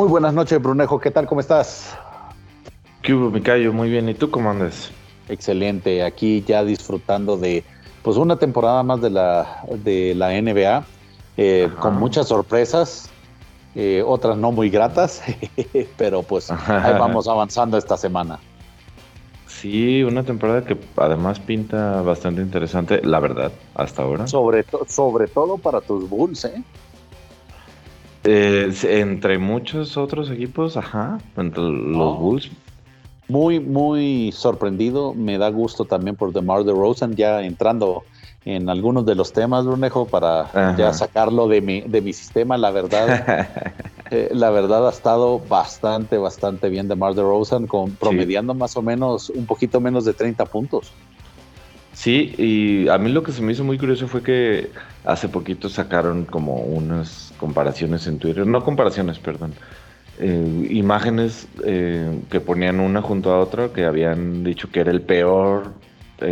Muy buenas noches, Brunejo. ¿Qué tal? ¿Cómo estás? ¿Qué hubo, Micayo? Muy bien. ¿Y tú cómo andas? Excelente. Aquí ya disfrutando de pues una temporada más de la, de la NBA, eh, con muchas sorpresas, eh, otras no muy gratas, pero pues ahí vamos avanzando esta semana. Sí, una temporada que además pinta bastante interesante, la verdad, hasta ahora. Sobre, sobre todo para tus Bulls, ¿eh? ¿Eh? entre muchos otros equipos, ajá, entre los Bulls. Muy, muy sorprendido. Me da gusto también por DeMar DeRozan ya entrando en algunos de los temas, Brunejo, para ya sacarlo de mi, de mi sistema. La verdad, eh, la verdad ha estado bastante, bastante bien de Mar de Rosen, con, promediando más o menos un poquito menos de 30 puntos. Sí, y a mí lo que se me hizo muy curioso fue que hace poquito sacaron como unas comparaciones en Twitter, no comparaciones, perdón, eh, imágenes eh, que ponían una junto a otra que habían dicho que era el peor.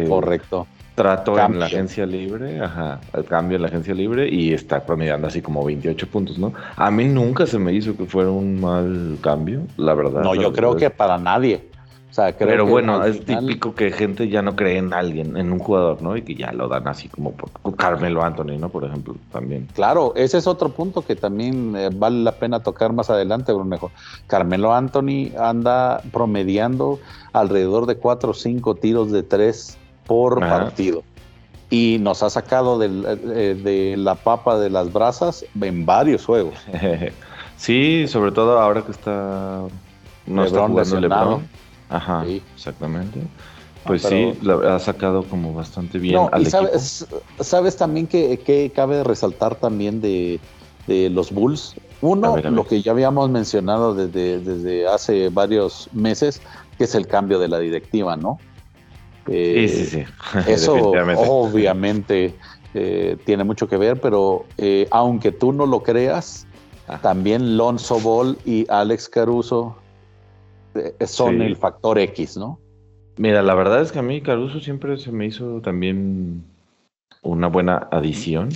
Correcto trato en la agencia libre, ajá, el cambio en la agencia libre y está promediando así como 28 puntos, ¿no? A mí nunca se me hizo que fuera un mal cambio, la verdad. No, yo creo que para nadie. O sea, creo Pero bueno, es típico que gente ya no cree en alguien, en un jugador, ¿no? Y que ya lo dan así como por Carmelo Anthony, ¿no? Por ejemplo, también. Claro, ese es otro punto que también eh, vale la pena tocar más adelante, Brunejo. Carmelo Anthony anda promediando alrededor de 4 o 5 tiros de 3 por partido. Y nos ha sacado eh, de la papa de las brasas en varios juegos. sí, sobre todo ahora que está no está jugando LeBron. Ajá, exactamente. Pues sí, ha sacado como bastante bien al sabes, sabes, también que, cabe resaltar también de, los Bulls. Uno, lo que ya habíamos mencionado desde, desde hace varios meses, que es el cambio de la directiva, ¿no? sí, sí, sí. Eso obviamente eh, tiene mucho que ver, pero eh, aunque tú no lo creas, ah. también Lonzo Ball y Alex Caruso eh, son el factor X, ¿no? Mira, la verdad es que a mí Caruso siempre se me hizo también una buena adición.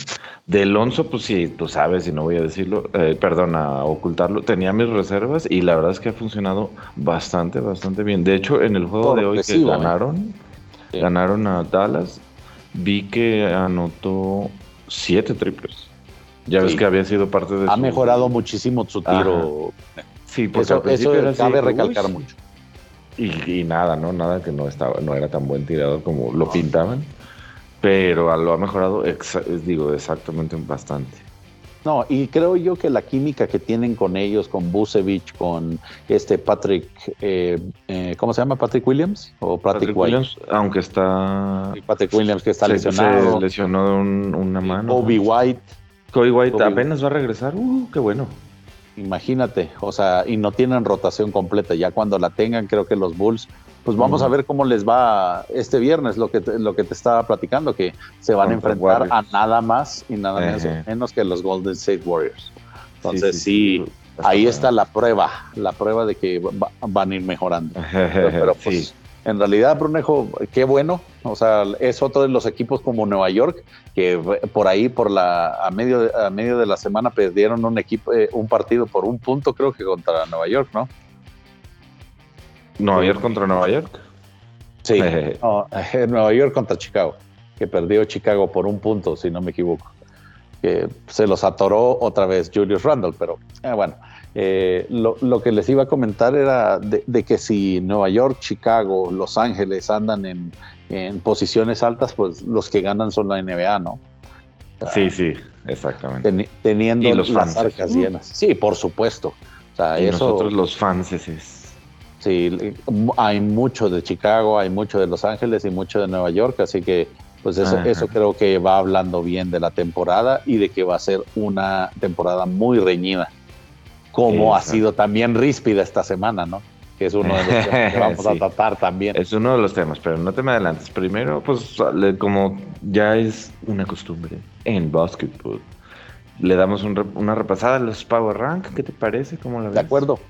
De Alonso, pues sí, tú sabes, y no voy a decirlo, eh, perdón, a ocultarlo, tenía mis reservas y la verdad es que ha funcionado bastante, bastante bien. De hecho, en el juego de hoy que ganaron, Ganaron a Dallas. Vi que anotó siete triples. Ya ves que había sido parte de. Ha mejorado muchísimo su tiro. Sí, porque eso, cabe recalcar mucho. Y, nada, ¿no? Nada que no estaba, no era tan buen tirador como lo pintaban. Pero lo ha mejorado, digo, exactamente bastante. No, y creo yo que la química que tienen con ellos, con Busevich, con este Patrick, eh, eh, ¿cómo se llama? Patrick Williams o Patrick, Williams, aunque está Patrick Williams que está lesionado, se lesionó una mano. Kobe White, Kobe White apenas va a regresar, uh, qué bueno. Imagínate, o sea, y no tienen rotación completa. Ya cuando la tengan, creo que los Bulls pues vamos a ver cómo les va este viernes, lo que te, lo que te estaba platicando, que se van a enfrentar a nada más y nada menos, que los Golden State Warriors. Entonces sí, ahí está la prueba, la prueba de que van a ir mejorando. Pero, pues en realidad, Brunejo, qué bueno. O sea, es otro de los equipos como Nueva York, que por ahí, por la, a medio, a medio de la semana perdieron un equipo, eh, un partido por un punto, creo que contra Nueva York, ¿no? Nueva York contra Nueva York. Sí, Nueva York contra Chicago, que perdió Chicago por un punto, si no me equivoco. Que se los atoró otra vez Julius Randle, pero eh, bueno, eh, lo, que les iba a comentar era de, que si Nueva York, Chicago, Los Ángeles andan en, posiciones altas, pues los que ganan son la NBA, ¿no? sí, sí, exactamente. teniendo las arcas llenas. Sí, por supuesto. y nosotros los fans es Sí, hay mucho de Chicago, hay mucho de Los Ángeles y mucho de Nueva York, así que pues eso, eso creo que va hablando bien de la temporada y de que va a ser una temporada muy reñida, como ha sido también ríspida esta semana, ¿no? Que es uno de los temas que vamos a tratar también. Es uno de los temas, pero no te me adelantes. Primero, pues como ya es una costumbre en básquetbol, le damos una repasada a los Power Rank, ¿qué te parece? ¿Cómo la ves? De acuerdo.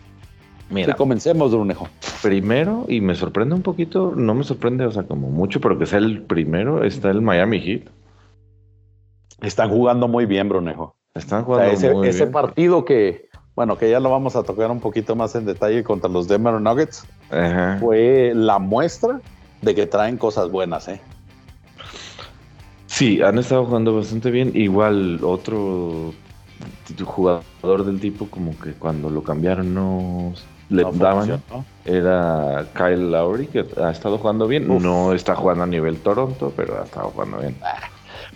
Mira, comencemos, Brunejo. Primero, y me sorprende un poquito, no me sorprende, o sea, como mucho, pero que sea el primero, está el Miami Heat. Están jugando muy bien, Brunejo. Están jugando ese, muy ese partido que, bueno, que ya lo vamos a tocar un poquito más en detalle contra los Denver Nuggets, fue la muestra de que traen cosas buenas, ¿eh? Sí, han estado jugando bastante bien. Igual otro jugador del tipo como que cuando lo cambiaron no le daban. Era Kyle Lowry, que ha estado jugando bien. No está jugando a nivel Toronto, pero ha estado jugando bien. Ah,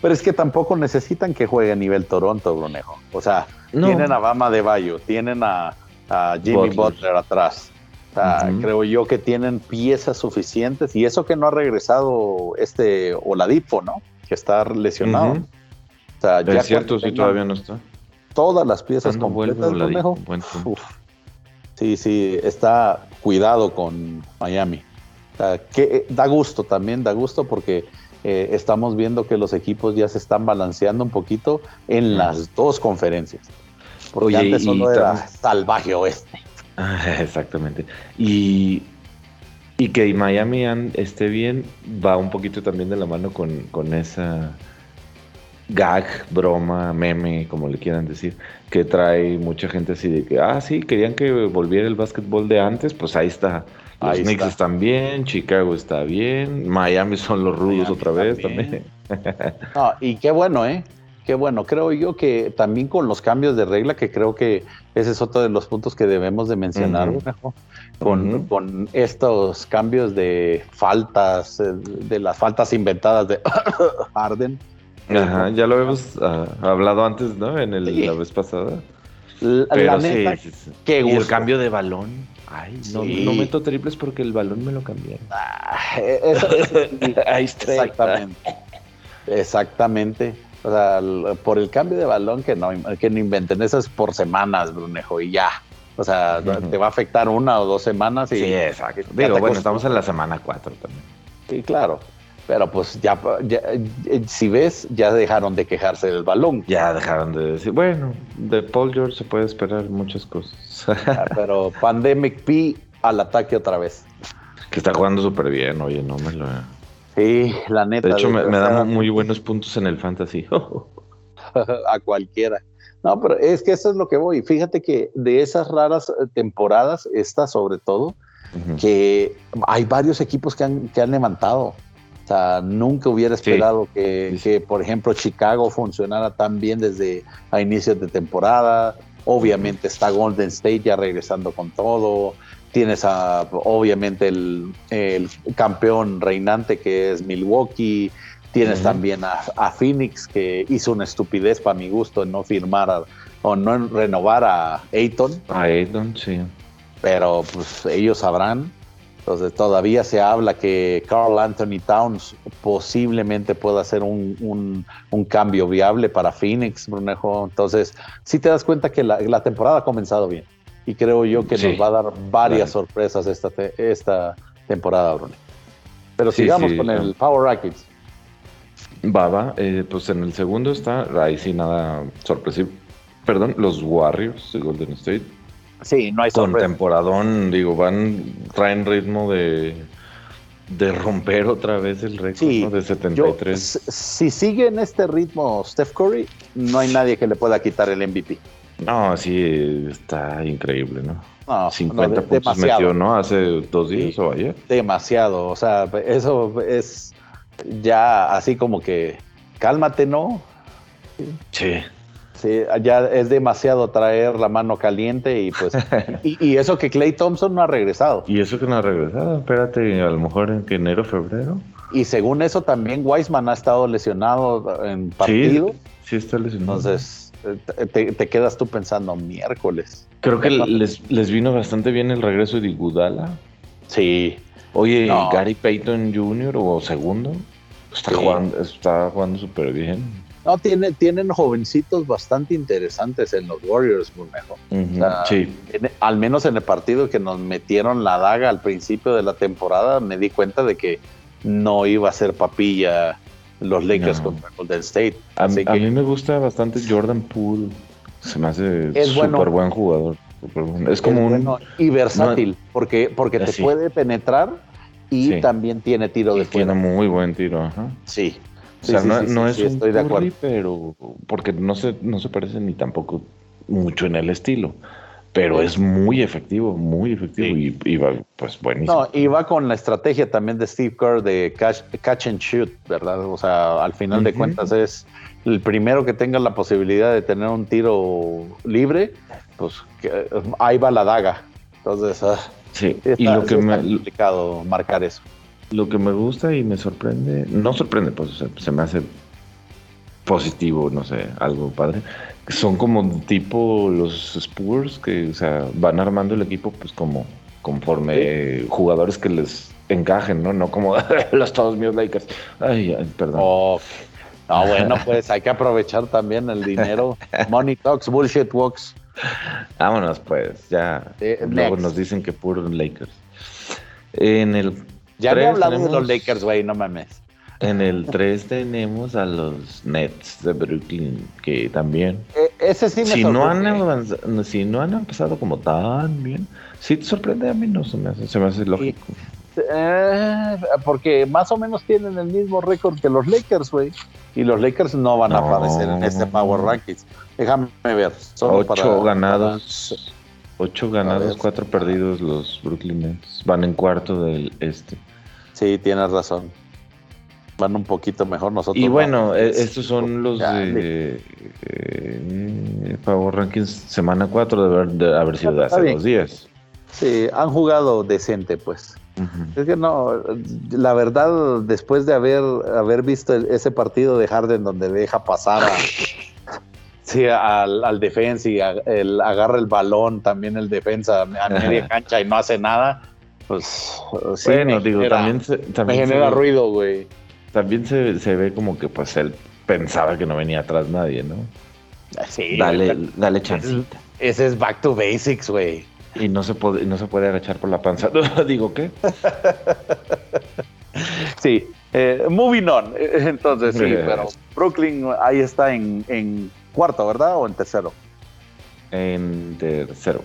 pero es que tampoco necesitan que juegue a nivel Toronto, Brunejo. O sea, tienen a Bama de Bayo, tienen a, Jimmy Butler, atrás. Creo yo que tienen piezas suficientes y eso que no ha regresado este Oladipo, ¿no? Que está lesionado. o sea, es cierto, sí, todavía no está. Todas las piezas completas, Brunejo. Sí, sí, está cuidado con Miami. que eh, da gusto también, da gusto porque eh, estamos viendo que los equipos ya se están balanceando un poquito en las dos conferencias. Porque antes solo era salvaje oeste. exactamente. Y, y que Miami esté bien va un poquito también de la mano con, con esa gag, broma, meme, como le quieran decir, que trae mucha gente así de que, ah, sí, querían que volviera el básquetbol de antes, pues ahí está. Los Knicks están bien, Chicago está bien, Miami son los rudos otra vez también. no, y qué bueno, ¿eh? Qué bueno. Creo yo que también con los cambios de regla, que creo que ese es otro de los puntos que debemos de mencionar, con, con, estos cambios de faltas, eh, de las faltas inventadas de Harden Ajá, ya lo hemos ah, hablado antes, ¿no? En el, la vez pasada. Pero sí, y el cambio de balón. Ay, no, no, meto triples porque el balón me lo cambiaron. Ah, Ahí está. Exactamente. Exactamente. O sea, por el cambio de balón que no, que no inventen. Eso es por semanas, Brunejo, y ya. O sea, te va a afectar una o dos semanas. Y, sí, exacto. Digo, bueno, estamos en la semana cuatro también. Sí, claro. Pero pues ya, eh, si ves, ya dejaron de quejarse del balón. Ya dejaron de decir, bueno, de Paul George se puede esperar muchas cosas. Ah, pero Pandemic P al ataque otra vez. Que está jugando súper bien, oye, no me lo... Sí, la neta. De hecho, me, me da muy buenos puntos en el fantasy. a cualquiera. No, pero es que eso es lo que voy. Fíjate que de esas raras eh, temporadas, esta sobre todo, que hay varios equipos que han, que han levantado. O sea, nunca hubiera esperado que, por ejemplo, Chicago funcionara tan bien desde a inicios de temporada. Obviamente está Golden State ya regresando con todo. Tienes a, obviamente, el, campeón reinante que es Milwaukee. Tienes también a, Phoenix, que hizo una estupidez para mi gusto en no firmar o no renovar a Ayton. A Ayton, sí. Pero pues ellos sabrán. Entonces todavía se habla que Carl Anthony Towns posiblemente pueda hacer un, cambio viable para Phoenix, Brunejo. Entonces, sí te das cuenta que la, temporada ha comenzado bien. Y creo yo que nos va a dar varias sorpresas esta, esta temporada, Brunejo. Pero sigamos con el Power Rackets. Va. Eh, pues en el segundo está, ahí sí nada sorpresivo. Perdón, los Warriors de Golden State Sí, no hay Con temporadón, digo, van, traen ritmo de, de romper otra vez el récord de 73. si sigue en este ritmo Steph Curry, no hay nadie que le pueda quitar el MVP. No, sí, está increíble, ¿no? No, 50 puntos metió, ¿no? Hace dos días o ayer. Demasiado, o sea, eso es ya así como que cálmate, ¿no? Sí. Sí, ya es demasiado traer la mano caliente y pues y, eso que Clay Thompson no ha regresado. Y eso que no ha regresado, espérate, a lo mejor en enero, febrero. Y según eso también Weisman ha estado lesionado en partido. Sí, sí está lesionado. Entonces te, quedas tú pensando miércoles. Creo que les, les vino bastante bien el regreso de Igudala. Sí. Oye, Gary Payton Jr. o segundo está jugando, está jugando súper bien. No, tiene, tienen jovencitos bastante interesantes en los Warriors, muy mejor. sí. al menos en el partido que nos metieron la daga al principio de la temporada, me di cuenta de que no iba a ser papilla los Lakers contra Golden State. A, mí me gusta bastante Jordan Poole. Se me hace súper buen jugador. Es como un. y versátil, porque, porque te puede penetrar y también tiene tiro de fuera. Tiene muy buen tiro, ajá. Sí, o sea, no, es un estoy de acuerdo. pero porque no se, no se parece ni tampoco mucho en el estilo. pero es muy efectivo, muy efectivo y, va, pues buenísimo. No, y va con la estrategia también de Steve Kerr de catch, and shoot, ¿verdad? O sea, al final de cuentas es el primero que tenga la posibilidad de tener un tiro libre, pues ahí va la daga. Entonces, ah, sí, y lo que me complicado marcar eso. Lo que me gusta y me sorprende, no sorprende, pues se me hace positivo, no sé, algo padre, son como tipo los Spurs que o sea, van armando el equipo pues como conforme jugadores que les encajen, ¿no? No como los todos míos Lakers. Ay, perdón. No, bueno, pues hay que aprovechar también el dinero. Money talks, bullshit walks. Vámonos, pues, ya. Luego nos dicen que puro Lakers. En el. Ya no hablamos de los Lakers, güey, no mames. En el 3 tenemos a los Nets de Brooklyn, que también. E, ese sí me si no han Si no han empezado como tan bien, sí te sorprende a mí, no se me hace, se me hace lógico. Eh, porque más o menos tienen el mismo récord que los Lakers, güey. Y los Lakers no van a aparecer en este Power Rankings. Déjame ver. ocho ganados. Ocho ganados, cuatro perdidos los Brooklyn Nets. Van en cuarto del este. Sí, tienes razón van un poquito mejor nosotros. Y bueno, e, estos son los de eh, Power Rankings semana 4 de haber, sido de hace dos días. Sí, han jugado decente, pues. Es que no, la verdad, después de haber, haber visto ese partido de Harden donde deja pasar al, al defensa y el, agarra el balón, también el defensa a media cancha y no hace nada, pues sí, bueno, digo, también, también me genera ruido, güey también se, ve como que pues él pensaba que no venía atrás nadie, ¿no? Sí, dale, dale chancita. Ese es back to basics, güey. Y no se puede, no se puede agachar por la panza. Digo, ¿qué? sí. Eh, moving on. Entonces, sí, pero Brooklyn ahí está en, en, cuarto, ¿verdad? ¿O en tercero? En tercero.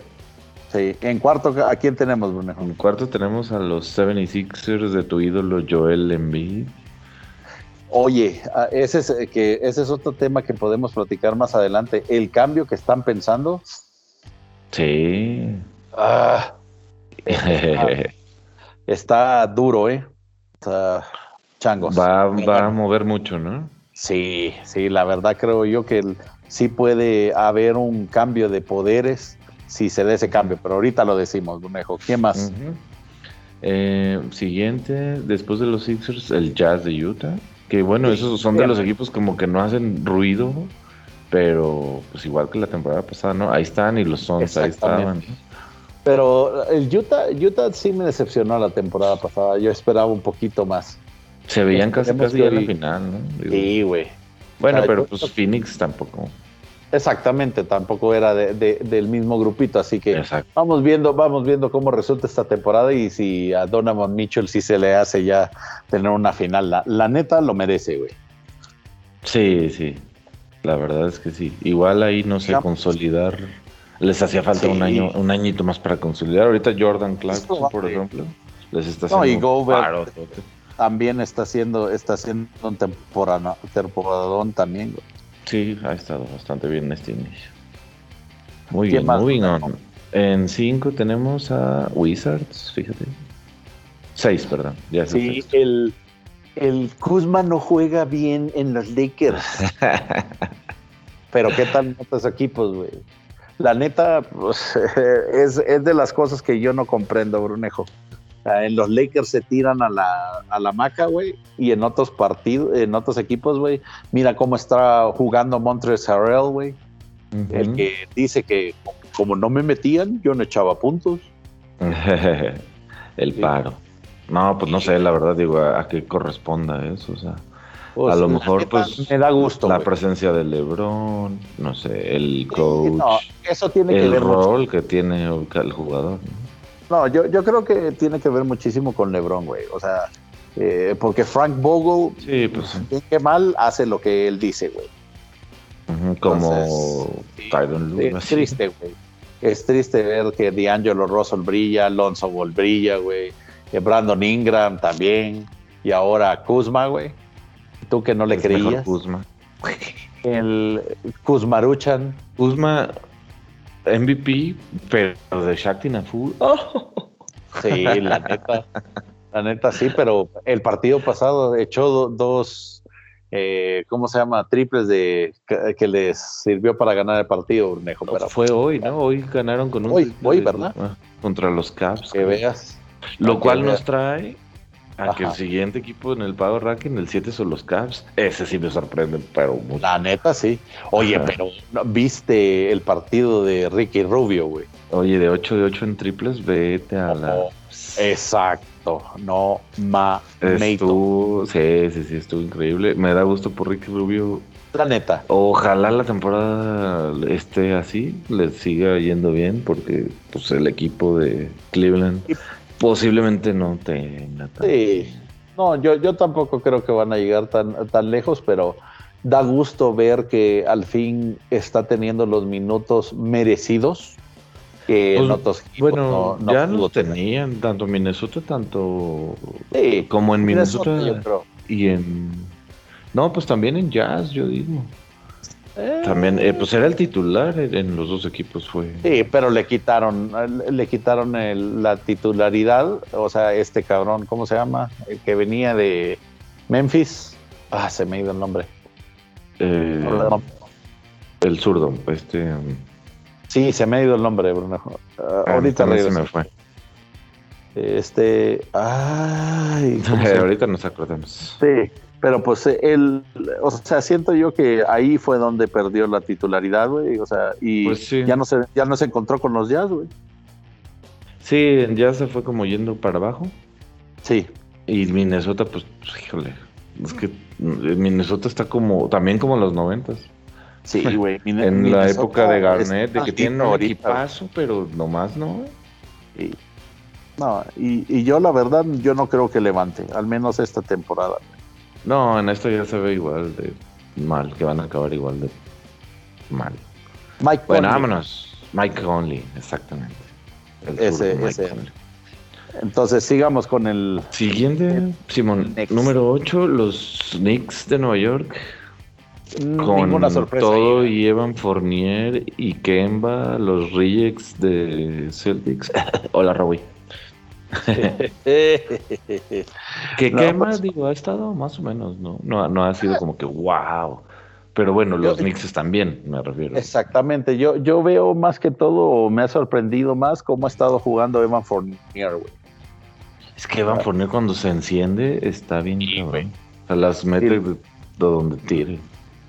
Sí. En cuarto, ¿a quién tenemos, Bruno? En cuarto tenemos a los 76ers de tu ídolo Joel Embiid. Oye, ah, ese es, eh, que ese es otro tema que podemos platicar más adelante. El cambio que están pensando. Sí. Ah, está, duro, ¿eh? Está changos. Va, va, a mover mucho, ¿no? Sí, sí, la verdad creo yo que sí puede haber un cambio de poderes si se da ese cambio, pero ahorita lo decimos, mejor. ¿Quién más? Eh, siguiente, después de los Sixers, el Jazz de Utah. Que bueno, esos son de los equipos como que no hacen ruido, pero pues igual que la temporada pasada, ¿no? Ahí están y los Suns ahí estaban. Pero el Utah, Utah sí me decepcionó la temporada pasada. Yo esperaba un poquito más. Se veían casi casi en la final, ¿no? sí, güey. Bueno, pero pues Phoenix tampoco. Exactamente, tampoco era del mismo grupito, así que vamos viendo, vamos viendo cómo resulta esta temporada y si a Donovan Mitchell sí se le hace ya tener una final. La, neta lo merece, güey. Sí, sí. La verdad es que sí. Igual ahí no sé, consolidar. Les hacía falta un año, un añito más para consolidar. Ahorita Jordan Clarkson, por ejemplo, les está haciendo no, y Gobert también está haciendo, está haciendo un temporada, temporadón también, güey. Sí, ha estado bastante bien este inicio. Muy bien, moving on. En 5 tenemos a Wizards, fíjate. 6, perdón. Ya sí, el, el Kuzma no juega bien en los Lakers. Pero qué tal otros equipos, güey. La neta, pues, es, es, de las cosas que yo no comprendo, Brunejo. En los Lakers se tiran a la, a la maca, güey, y en otros partidos, en otros equipos, güey, mira cómo está jugando Montres Harrell, güey. El que dice que como no me metían, yo no echaba puntos. el paro. No, pues no sé, la verdad, digo, a, qué corresponda eso, o sea. Pues, a lo mejor, pues. Me da gusto. La presencia de LeBron, no sé, el coach. No, eso tiene que ver. El rol que tiene el jugador. ¿no? No, yo, yo creo que tiene que ver muchísimo con LeBron, güey. O sea, eh, porque Frank Vogel, sí, pues, que mal, hace lo que él dice, güey. como Tyron. Es triste, güey. Es triste ver que D'Angelo Russell brilla, Alonso Ball brilla, güey. Brandon Ingram también. Y ahora Kuzma, güey. Tú que no le creías. Kuzma. El Kuzmaruchan. Kuzma MVP, pero de Shakti Nafu. Sí, la neta. La neta sí, pero el partido pasado echó dos, eh, ¿cómo se llama? Triples de que, les sirvió para ganar el partido, Urnejo. Pero fue hoy, ¿no? Hoy ganaron con un. Hoy, hoy ¿verdad? Contra los Caps. Que veas. Lo cual nos trae a que el siguiente equipo en el Power Ranking, el 7 son los Caps. Ese sí me sorprende, pero mucho. La neta sí. Oye, pero ¿viste el partido de Ricky Rubio, güey? Oye, de 8 de 8 en triples, vete a la. exacto, no ma estuvo, Sí, sí, sí, estuvo increíble. Me da gusto por Ricky Rubio. La neta. Ojalá la temporada esté así, les siga yendo bien, porque pues el equipo de Cleveland posiblemente no tenga Sí, no, yo, yo tampoco creo que van a llegar tan, tan lejos, pero da gusto ver que al fin está teniendo los minutos merecidos que pues, otros Bueno, ya lo tenían, tanto Minnesota, tanto como en Minnesota, y en... No, pues también en Jazz, yo digo. También, eh, pues era el titular en los dos equipos fue. Sí, pero le quitaron, le quitaron la titularidad, o sea, este cabrón, ¿cómo se llama? El que venía de Memphis. Ah, se me ha ido el nombre. Eh, el zurdo, este. Um, sí, se me ha ido el nombre, Bruno. Ah, ah, ahorita se me fue. Este, ay, ahorita nos acordamos. Sí, pero pues eh, él, o sea, siento yo que ahí fue donde perdió la titularidad, güey, o sea, y pues ya no se ya no se encontró con los Jazz, güey. Sí, ya se fue como yendo para abajo. Sí. Y Minnesota, pues, pues híjole, es que Minnesota está como, también como los noventas. Sí, güey. en la época de Garnett, de que tiene un equipazo, pero nomás no. Sí. No, y, y, yo la verdad, yo no creo que levante, al menos esta temporada. No, en esto ya se ve igual de mal, que van a acabar igual de mal. Mike bueno, vámonos. Mike Conley, exactamente. ese, ese. Entonces sigamos con el siguiente, Simón, número 8, los Knicks de Nueva York. Mm, con sorpresa todo y Evan Fournier y Kemba, los Rejects de Celtics. Hola, Robbie. que Kemba, pues, digo, ha estado más o menos, ¿no? No, no ha sido como que wow. Pero bueno, los Knicks también, me refiero. Exactamente. Yo, yo veo más que todo, me ha sorprendido más cómo ha estado jugando Evan Fournier, güey. Es que Evan Fournier cuando se enciende está bien, güey. O sea, las mete de, donde tire.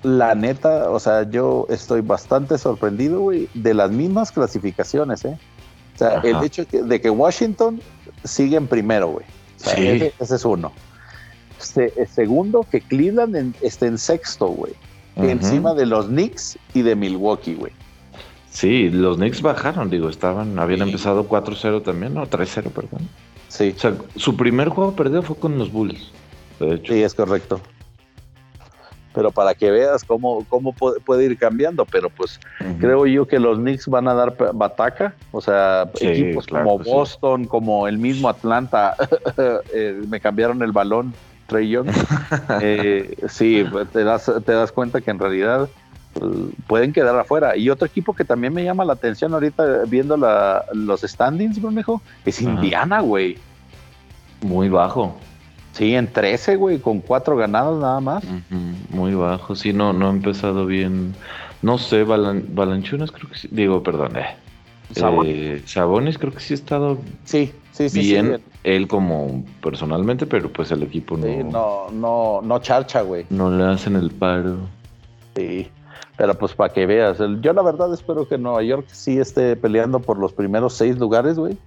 La neta, o sea, yo estoy bastante sorprendido, güey, de las mismas clasificaciones, ¿eh? O sea, el hecho de que Washington sigue en primero, güey. sí. ese, es uno. segundo, que Cleveland esté en sexto, güey. Encima de los Knicks y de Milwaukee, güey. Sí, los Knicks bajaron, digo, estaban, habían empezado 4-0 también, no, 3-0, perdón. Sí. O sea, su primer juego perdido fue con los Bulls, de hecho. Sí, es correcto pero para que veas cómo, cómo puede, ir cambiando, pero pues creo yo que los Knicks van a dar bataca, o sea, equipos como Boston, como el mismo Atlanta, eh, me cambiaron el balón, Trey Young, eh, sí, te das, te das cuenta que en realidad pues, pueden quedar afuera. Y otro equipo que también me llama la atención ahorita viendo la, los standings, Brunejo, es Indiana, güey. Muy bajo. Sí, en 13, güey, con cuatro ganados nada más. Muy bajo, sí, no, no ha empezado bien. No sé, Balanchunas creo que sí, digo, perdón, eh. Sabonis. Eh, creo que sí ha estado sí, sí, sí, bien, él como personalmente, pero pues el equipo no. no, no, no charcha, güey. No le hacen el paro. Sí, pero pues para que veas, yo la verdad espero que Nueva York sí esté peleando por los primeros seis lugares, güey.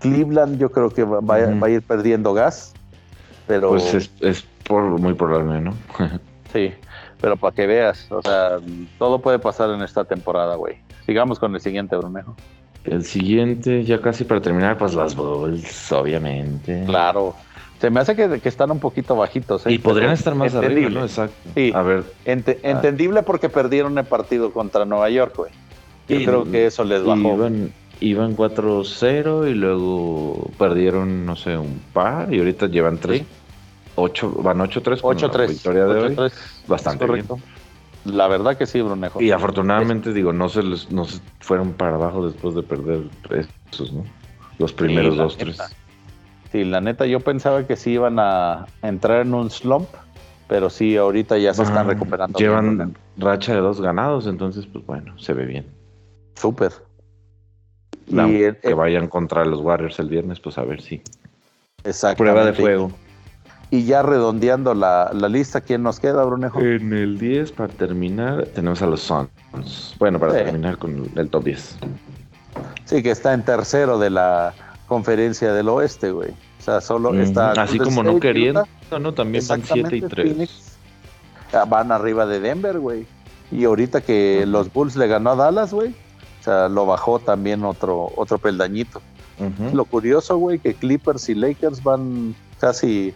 Cleveland yo creo que va, va a ir perdiendo gas pero... Pues es, por, muy probable, ¿no? sí, pero para que veas, o sea, todo puede pasar en esta temporada, güey. Sigamos con el siguiente, Brunejo. El siguiente, ya casi para terminar, pues las Bulls, obviamente. Claro. Se me hace que, están un poquito bajitos. ¿eh? Y podrían estar más arriba, ¿no? Exacto. Sí. A ver. Ah. entendible porque perdieron el partido contra Nueva York, güey. Yo creo que eso les bajó. Iban 4-0 y luego perdieron, no sé, un par y ahorita llevan 3. 8, van 8-3 con 8 la victoria de hoy. Bastante correcto. La verdad que sí, Brunejo. Y afortunadamente, digo, no se, les, no se fueron para abajo después de perder esos, ¿no? Los primeros dos, tres. Sí, la neta, yo pensaba que sí iban a entrar en un slump, pero sí, ahorita ya se están recuperando. Llevan racha de dos ganados, entonces, pues bueno, se ve bien. Súper. Y que vayan contra los Warriors el viernes, pues a ver si. Exacto. Prueba de fuego. Y ya redondeando la, lista, ¿quién nos queda, Brunejo? En el 10, para terminar, tenemos a los Suns. Bueno, para terminar con el top 10. Sí, que está en tercero de la conferencia del oeste, güey. O sea, solo está. Así como no queriendo, ¿no? También van 7 y 3. Ah, van arriba de Denver, güey. Y ahorita que los Bulls le ganó a Dallas, güey. O sea, lo bajó también otro, otro peldañito. Lo curioso, güey, que Clippers y Lakers van casi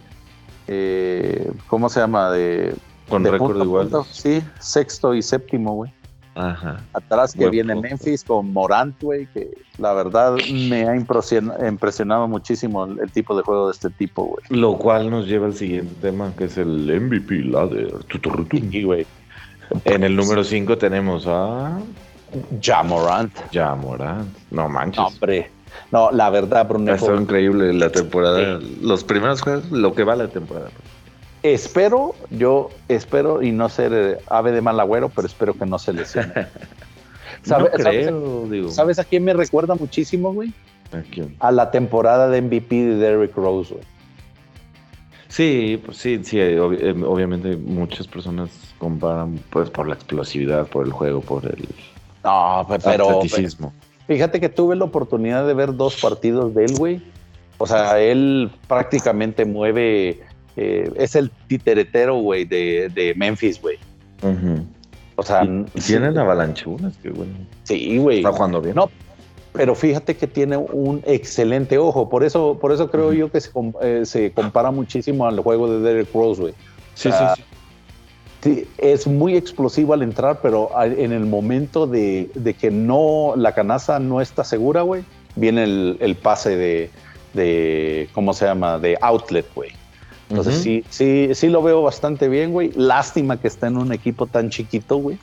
eh, ¿cómo se llama? De, Con récord igual. Sí, sexto y séptimo, güey. Ajá. Atrás que viene Memphis con Morant, güey, que la verdad me ha impresionado muchísimo el, tipo de juego de este tipo, güey. Lo cual nos lleva al siguiente tema, que es el MVP ladder. Sí. En el número 5 tenemos a... Ja Morant. Ja Morant. No manches. hombre. No, la verdad, Bruno. Ha estado increíble la temporada. Los primeros juegos, lo que va la temporada. Espero, yo espero y no ser eh, ave de mal agüero, pero espero que no se lesione. ¿Sabe, creo, digo. ¿Sabes a quién me recuerda muchísimo, güey? ¿A quién? A la temporada de MVP de Derrick Rose, güey. Sí, pues sí, sí, eh, obviamente muchas personas comparan pues por la explosividad, por el juego, por el no, pero, Fíjate que tuve la oportunidad de ver dos partidos de él, güey. O sea, él prácticamente mueve, eh, es el titeretero, güey, de, Memphis, güey. O sea, tienen avalanchunas, qué bueno. Sí, güey. Está jugando bien. No, pero fíjate que tiene un excelente ojo. Por eso, por eso creo yo que se, eh, se, compara muchísimo al juego de Derek Rose, güey. Sí, sí, sí. Sí, es muy explosivo al entrar, pero en el momento de, que no la canasta no está segura, güey, viene el, pase de, ¿cómo se llama? De outlet, güey. Entonces sí, sí, sí lo veo bastante bien, güey. Lástima que está en un equipo tan chiquito, güey.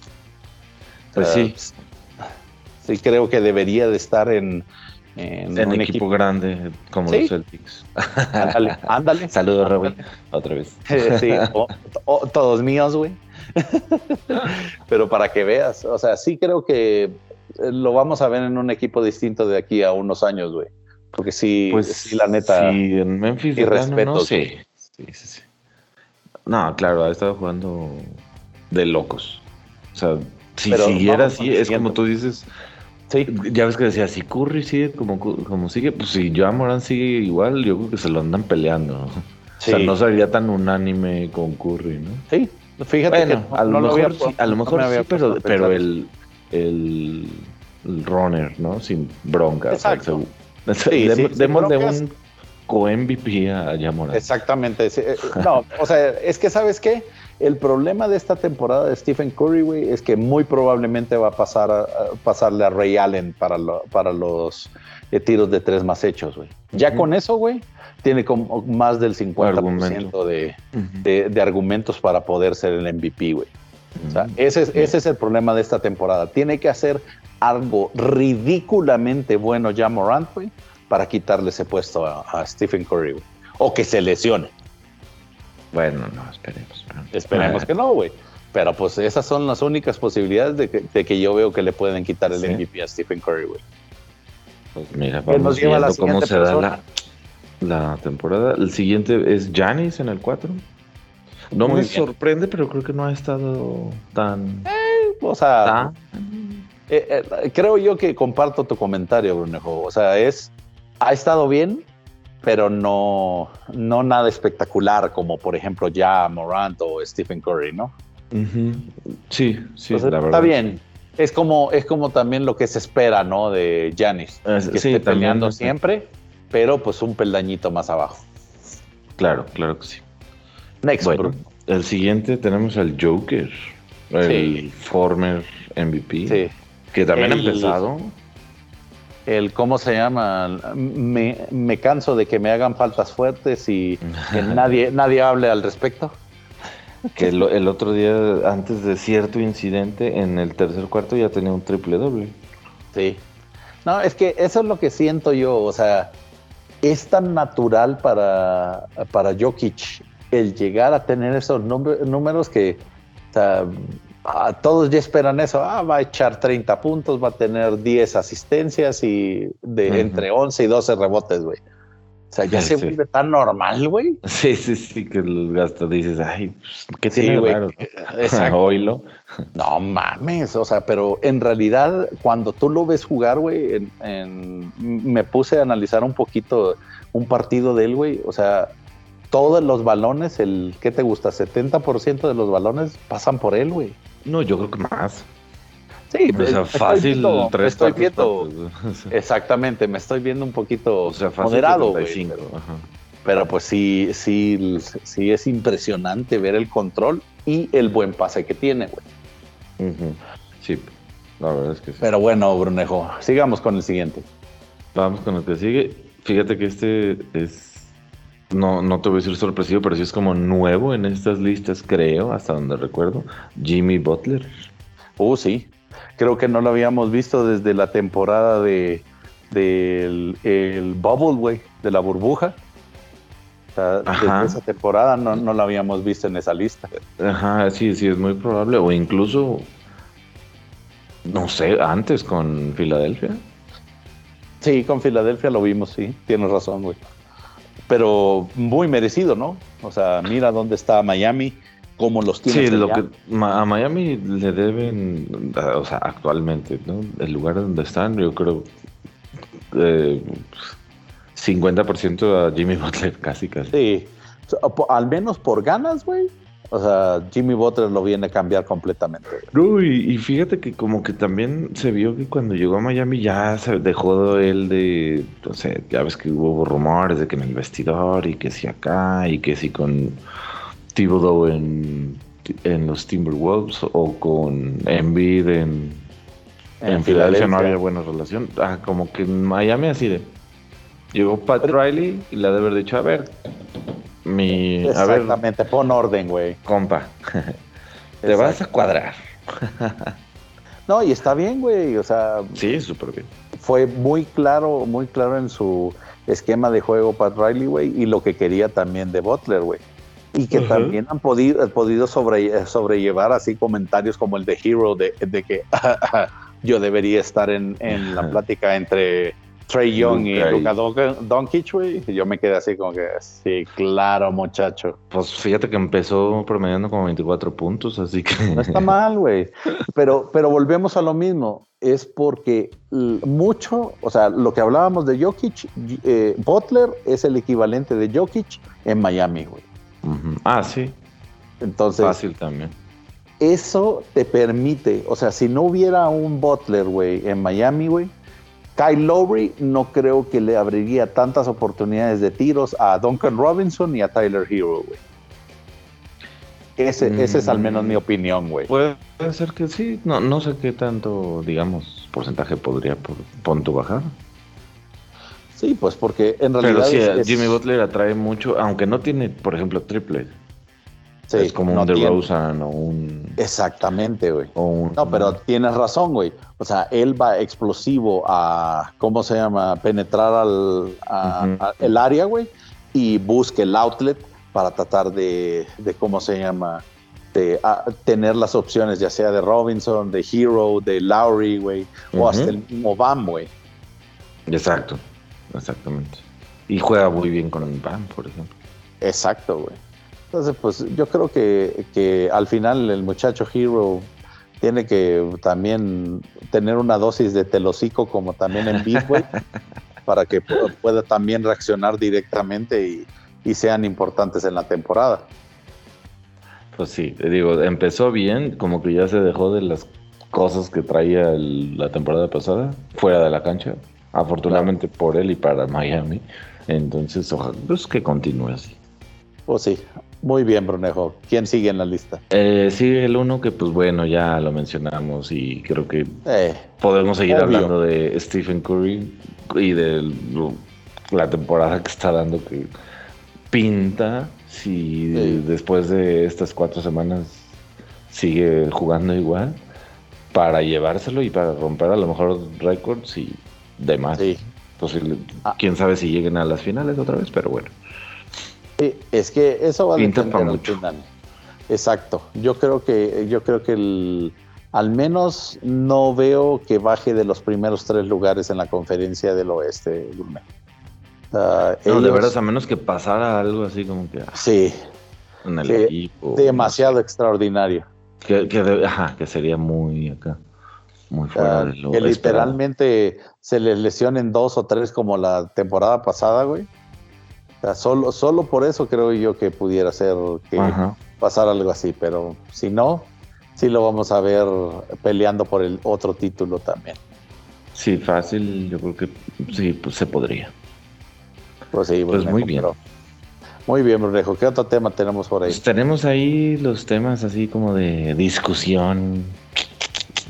Pues sí. Sí, creo que debería de estar en, en, un equipo, grande como los Celtics. Ándale, ándale. Saludos, Raúl. Otra vez. sí, todos míos, güey. Pero para que veas, o sea, sí creo que eh, lo vamos a ver en un equipo distinto de aquí a unos años, güey. Porque sí, pues, sí, la neta. Sí, en Memphis. Y respeto. No, sí, sí, sí. No, claro, ha estado jugando de locos. O sea, si siguiera así, es como tú dices, Sí. Ya ves que decía, si Curry sigue como, como sigue, pues si Joan Morán sigue igual, yo creo que se lo andan peleando. O sea, no sería tan unánime con Curry, ¿no? Sí, fíjate que a lo mejor, sí, a lo mejor sí, pero, pero el, el, runner, ¿no? Sin bronca. Exacto. sí, démosle un co-MVP a Yamorán. Exactamente. Eh, no, o sea, es que, ¿sabes qué? El problema de esta temporada de Stephen Curry, güey, es que muy probablemente va a pasar a, pasarle a Ray Allen para, para los eh, tiros de tres más hechos, güey. Ya con eso, güey, tiene como más del 50% de, de, argumentos para poder ser el MVP, güey. O sea, ese es, ese es el problema de esta temporada. Tiene que hacer algo ridículamente bueno ya Morant, güey, para quitarle ese puesto a, Stephen Curry, güey. O que se lesione. Bueno, no, esperemos. Esperemos que no, güey. Pero pues esas son las únicas posibilidades de que, yo veo que le pueden quitar el MVP a Stephen Curry, güey. Pues mira, vamos viendo cómo se da la, temporada. El siguiente es Janis en el 4. No me sorprende, pero creo que no ha estado tan... Eh, o sea, eh, eh, creo yo que comparto tu comentario, Brunejo. O sea, es... Ha estado bien, pero no, no nada espectacular como por ejemplo ya Morant o Stephen Curry, ¿no? Sí, sí, la verdad. Está bien. Es como, es como también lo que se espera, ¿no? De Janis. que sí, esté peleando siempre, pero pues un peldañito más abajo. Claro, claro que sí. Next, bueno, el siguiente tenemos al Joker, el former MVP, sí. que también ha empezado el cómo se llama, me, canso de que me hagan faltas fuertes y que nadie, nadie hable al respecto. Que el, otro día, antes de cierto incidente, en el tercer cuarto ya tenía un triple doble. Sí. No, es que eso es lo que siento yo. O sea, es tan natural para, para Jokic el llegar a tener esos números que todos ya esperan eso. Ah, va a echar 30 puntos, va a tener 10 asistencias y de entre 11 y 12 rebotes, güey. O sea, ya se vuelve tan normal, güey. Sí, sí, sí, que los gastos dices, ay, pues, ¿qué tiene güey? Oilo. No mames, o sea, pero en realidad, cuando tú lo ves jugar, güey, me puse a analizar un poquito un partido de él, güey. O sea, todos los balones, el ¿qué te gusta? 70% de los balones pasan por él, güey. No, yo creo que más. Sí, o sea, fácil, me estoy viendo, exactamente, me estoy viendo un poquito o sea, moderado, güey. Pero pues sí, sí, sí es impresionante ver el control y el buen pase que tiene, güey. Sí, la verdad es que sí. Pero bueno, Brunejo, sigamos con el siguiente. Vamos con el que sigue. Fíjate que este es no, no te voy a decir sorpresivo, pero sí es como nuevo en estas listas, creo, hasta donde recuerdo. Jimmy Butler. Oh, sí. Creo que no lo habíamos visto desde la temporada de del el Bubble, güey, de la burbuja. desde esa temporada no, no lo habíamos visto en esa lista. Ajá, sí, sí, es muy probable. O incluso, no sé, antes con Filadelfia. Sí, con Filadelfia lo vimos, sí. Tienes razón, güey pero muy merecido, ¿no? O sea, mira dónde está Miami, cómo los tiene. Sí, lo que a Miami le deben, o sea, actualmente, ¿no? El lugar donde están, yo creo, eh, 50% a Jimmy Butler, casi, casi. Sí, al menos por ganas, güey. O sea, Jimmy Butler lo viene a cambiar completamente. Uy, y, fíjate que como que también se vio que cuando llegó a Miami ya se dejó él de, no sé, ya ves que hubo rumores de que en el vestidor y que si acá y que si con Thibodeau en, en los Timberwolves o con Embiid en, en, Filadelfia no había buena relación. Ah, como que en Miami así de... Llegó Pat Riley y le ha de haber dicho, a ver, mi. Exactamente, pon orden, güey. Compa. Te vas a cuadrar. no, y está bien, güey. O sea. Sí, súper bien. Fue muy claro, muy claro en su esquema de juego Pat Riley, güey, y lo que quería también de Butler, güey. Y que también han podido, podido sobre, sobrellevar así comentarios como el de Hero, de, de que yo debería estar en, en la plática entre Trey Young y Luka Doncic, güey. Yo me quedé así como que, sí, claro, muchacho. Pues fíjate que empezó promediando como 24 puntos, así que... No está mal, güey. Pero, pero volvemos a lo mismo. Es porque mucho, o sea, lo que hablábamos de Jokic, eh, Butler es el equivalente de Jokic en Miami, güey. Ah, sí. Entonces... Fácil también. Eso te permite, o sea, si no hubiera un Butler, güey, en Miami, güey, Kyle Lowry no creo que le abriría tantas oportunidades de tiros a Duncan Robinson y a Tyler Hero, güey. Ese, es al menos mi mm. opinión, güey. Puede ser que sí. No, no sé qué tanto, digamos, porcentaje podría por punto bajar. Sí, pues porque en realidad. Pero sí, Jimmy Butler atrae mucho, aunque no tiene, por ejemplo, triple es como un DeRozan o un. Exactamente, güey. No, pero tienes razón, güey. O sea, él va explosivo a. ¿Cómo se llama? Penetrar al el área, güey. Y busque el outlet para tratar de. de ¿Cómo se llama? De tener las opciones, ya sea de Robinson, de Hero, de Lowry, güey. O hasta el mismo Bam, güey. Exacto. Exactamente. Y juega muy bien con el Bam, por ejemplo. Exacto, güey. Entonces, pues yo creo que, al final el muchacho Hero tiene que también tener una dosis de telocico como también en Bitway para que pueda también reaccionar directamente y, sean importantes en la temporada. Pues sí, te digo, empezó bien, como que ya se dejó de las cosas que traía la temporada pasada fuera de la cancha, afortunadamente por él y para Miami. Entonces, ojalá pues, que continúe así. Pues sí, muy bien, Brunejo. ¿Quién sigue en la lista? Eh, sigue el uno que, pues bueno, ya lo mencionamos y creo que eh, podemos seguir hablando de Stephen Curry y de la temporada que está dando que pinta si después de estas cuatro semanas sigue jugando igual para llevárselo y para romper a lo mejor récords y demás. Sí. Ah. Quién sabe si lleguen a las finales otra vez, pero bueno. Sí, es que eso va a depender mucho. Exacto. Yo creo que yo creo que el al menos no veo que baje de los primeros tres lugares en la conferencia del oeste, Gourmet. no, de verdad, a menos que pasara algo así como que. Sí. En el equipo. Demasiado extraordinario. Que, ajá, que sería muy acá. Muy fuera de lo Que literalmente se les lesionen dos o tres como la temporada pasada, güey. O sea, solo, solo por eso creo yo que pudiera ser que pasar algo así, pero si no, sí lo vamos a ver peleando por el otro título también. Sí, fácil, yo creo que sí, pues se podría. Pues sí, pues muy bien. Muy bien, Brunejo. ¿Qué otro tema tenemos por ahí? Pues tenemos ahí los temas así como de discusión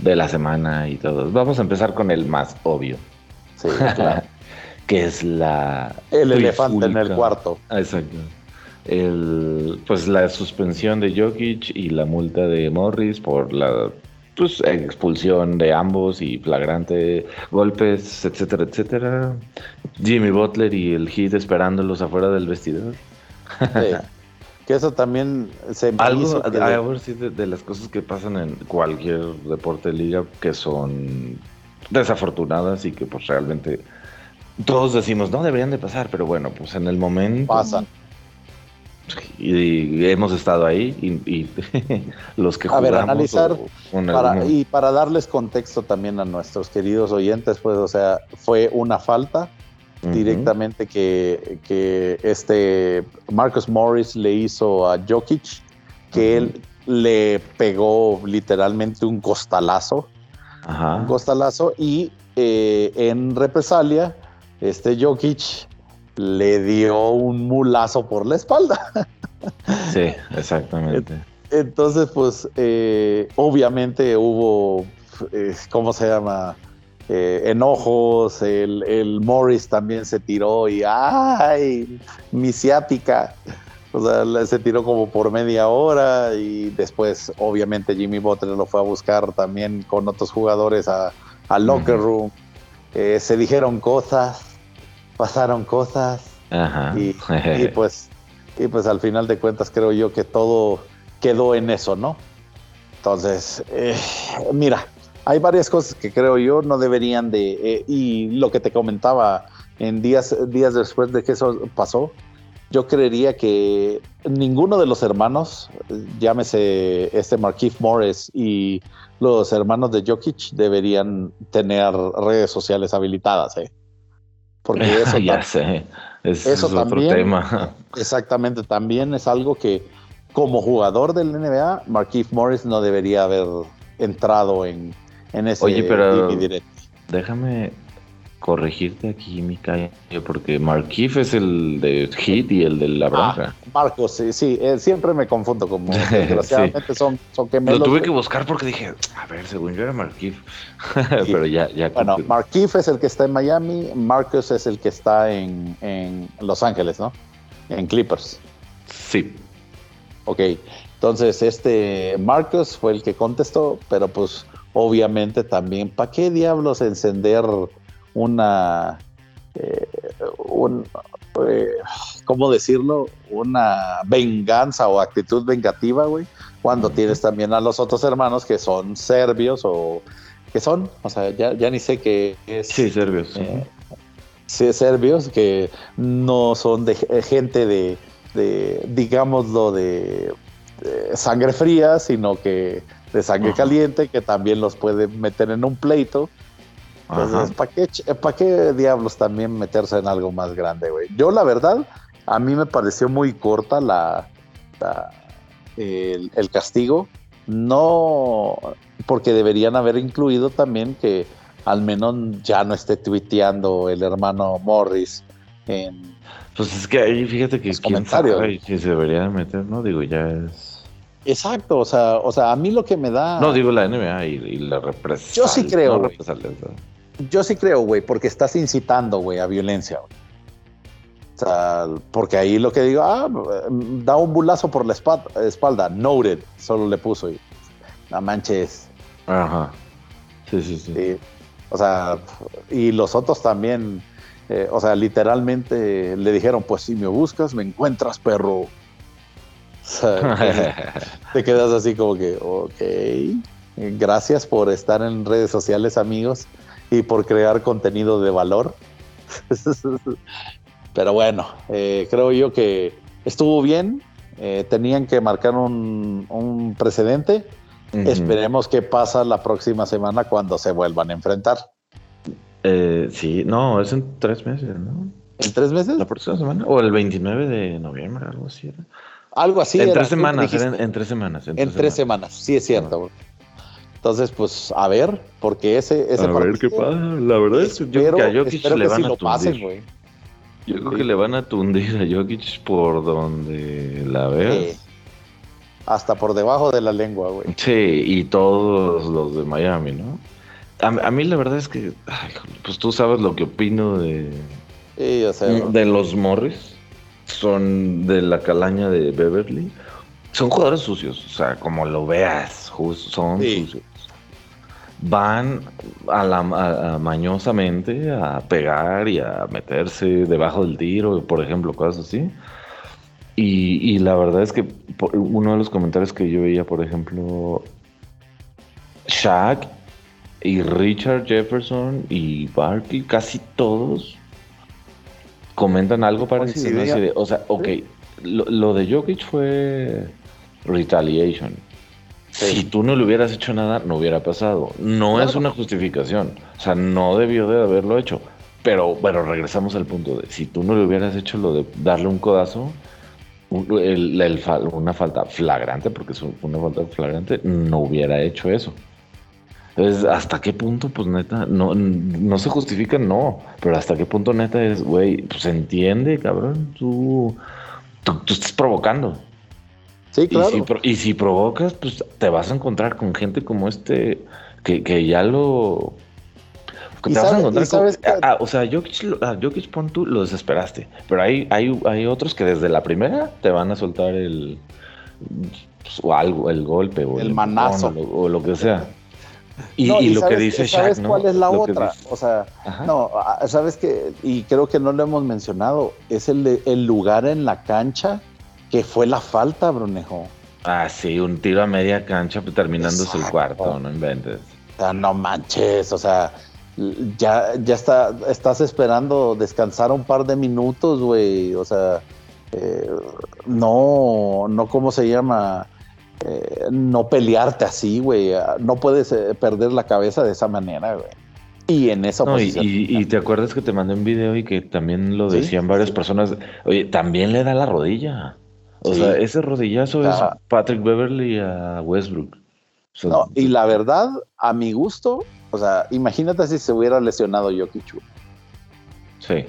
de la semana y todo. Vamos a empezar con el más obvio. Sí, claro. que es la... El elefante en el cuarto. Exacto. El, pues la suspensión de Jokic y la multa de Morris por la pues, expulsión de ambos y flagrante golpes, etcétera, etcétera. Jimmy Butler y el Heat esperándolos afuera del vestidor. Que eso también se Algo, de, de, las cosas que pasan en cualquier deporte de liga que son desafortunadas y que pues realmente todos decimos no deberían de pasar, pero bueno, pues en el momento pasan. Y, hemos estado ahí y, los que a ver analizar y para darles contexto también a nuestros queridos oyentes pues o sea fue una falta directamente que, que, este Marcus Morris le hizo a Jokic, que él le pegó literalmente un costalazo, un costalazo, y eh, en represalia, este Jokic le dio un mulazo por la espalda. Sí, exactamente. Entonces, pues, eh, obviamente hubo, eh, ¿cómo se llama? Eh, enojos, el, Morris también se tiró y ¡ay! Mi ciática. O sea, se tiró como por media hora y después, obviamente, Jimmy Butler lo fue a buscar también con otros jugadores a, locker room. Eh, se dijeron cosas, pasaron cosas. Y, pues, y pues al final de cuentas creo yo que todo quedó en eso, ¿no? Entonces, eh, mira, hay varias cosas que creo yo no deberían de, eh, y lo que te comentaba en días, días después de que eso pasó, yo creería que ninguno de los hermanos, llámese este Marquise Morris y los hermanos de Jokic, deberían tener redes sociales habilitadas, ¿eh? Porque eso ya sé, es, eso otro tema. Exactamente, también es algo que como jugador del NBA, Marquise Morris no debería haber entrado en, en ese Oye, pero déjame corregirte aquí, Mika, porque Markif es el de Hit y el de la bronca. Ah, Marcos, sí, sí, eh, siempre me confundo como desgraciadamente son, son Lo tuve que buscar porque dije, a ver, según yo era Markif, pero ya, ya. Bueno, Markif es el que está en Miami, Marcos es el que está en, en Los Ángeles, ¿no? En Clippers. Sí. Ok, entonces este Marcos fue el que contestó, pero pues obviamente también, ¿para qué diablos encender una, eh, eh, ¿cómo decirlo? Una venganza o actitud vengativa, güey, cuando tienes también a los otros hermanos que son serbios o que son, o sea, ya, ni sé qué es. Sí, serbios. Eh, sí, serbios, que no son de gente de, de digámoslo, de sangre fría, sino que de sangre caliente que también los puede meter en un pleito. Entonces, ¿para qué, ¿para qué diablos también meterse en algo más grande, güey? Yo, la verdad, a mí me pareció muy corta la, el, castigo. No, porque deberían haber incluido también que al menos ya no esté tuiteando el hermano Morris en. Pues es que ahí fíjate que comentarios. se debería meter, ¿no? Digo, ya es Exacto, o sea, o sea, a mí lo que me da. No digo la NBA y, la represión. Yo sí creo. Yo sí creo, güey, porque estás incitando, güey, a violencia. O sea, porque ahí lo que digo, ah, da un bulazo por la espalda, noted, solo le puso y la manches. Ajá. Sí, sí, sí, O sea, y los otros también, eh, o sea, literalmente le dijeron, pues si me buscas, me encuentras, perro. O sea, te quedas así como que, ok, gracias por estar en redes sociales, amigos, y por crear contenido de valor. Pero bueno, eh, creo yo que estuvo bien. Eh, tenían que marcar un, precedente. Esperemos qué pasa la próxima semana cuando se vuelvan a enfrentar. Eh, sí, no, es en tres meses, ¿no? ¿En tres meses? La próxima semana. O el 29 de noviembre, algo así. Algo así. En, tres, semanas, en, tres semanas, en, tres, semanas. sí es cierto. Entonces, pues, a ver, porque ese, ese A ver qué pasa. La verdad es que yo que a Jokic le van a pasen, güey. Yo creo que le van a tundir a Jokic por donde la veas. Hasta por debajo de la lengua, güey. Sí, y todos los de Miami, ¿no? A, mí la verdad es que, pues tú sabes lo que opino de, sí, sé, de los Morris. Son de la calaña de Beverly. Son jugadores sucios, o sea, como lo veas, son sucios van a la, mañosamente a pegar y a meterse debajo del tiro, por ejemplo, cosas así. Y, la verdad es que uno de los comentarios que yo veía, por ejemplo, Shaq y Richard Jefferson y Barkley, casi todos comentan algo parecido. o sea, ok, lo, lo de Jokic fue retaliation si tú no le hubieras hecho nada, no hubiera pasado. No es una justificación. O sea, no debió de haberlo hecho. Pero bueno, regresamos al punto de si tú no le hubieras hecho lo de darle un codazo, una falta flagrante, porque es una falta flagrante, no hubiera hecho eso. Entonces, ¿hasta qué punto, pues neta, no, no se justifica? No, pero ¿hasta qué punto neta es, güey, pues entiende, cabrón, tú, tú estás provocando. Y si, provocas, pues te vas a encontrar con gente como este que, ya lo. te vas a encontrar con, ah, o sea, Jokic, a Jokic pon tú lo desesperaste. Pero hay, hay, hay otros que desde la primera te van a soltar el. Pues, o algo, el golpe o el, manazo o lo, que sea. Y, lo que dice Shaq, ¿sabes cuál es la otra? O sea, no, sabes que, y creo que no lo hemos mencionado, es el, el lugar en la cancha que fue la falta, Brunejo. Ah, sí, un tiro a media cancha pues, terminándose el cuarto, no inventes. O sea, no manches, o sea, ya, ya está, estás esperando descansar un par de minutos, güey. O sea, eh, no, no, ¿cómo se llama? Eh, no pelearte así, güey. No puedes eh, perder la cabeza de esa manera, güey. Y en esa posición. Y, te acuerdas que te mandé un video y que también lo decían varias personas. Oye, también le da la rodilla. O sea, ese rodillazo es Patrick Beverly a Westbrook. no, y la verdad, a mi gusto, o sea, imagínate si se hubiera lesionado Jokic. Sí.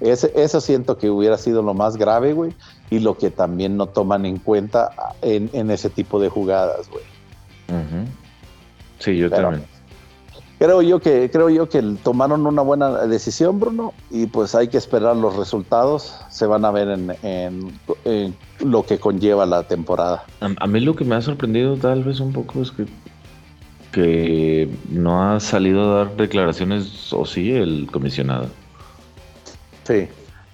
ese, eso siento que hubiera sido lo más grave, güey, y lo que también no toman en cuenta en, ese tipo de jugadas, güey. Sí, yo también creo yo que creo yo que tomaron una buena decisión, Bruno, y pues hay que esperar los resultados. Se van a ver en, lo que conlleva la temporada. A, mí lo que me ha sorprendido tal vez un poco es que que no ha salido a dar declaraciones o sí el comisionado. Sí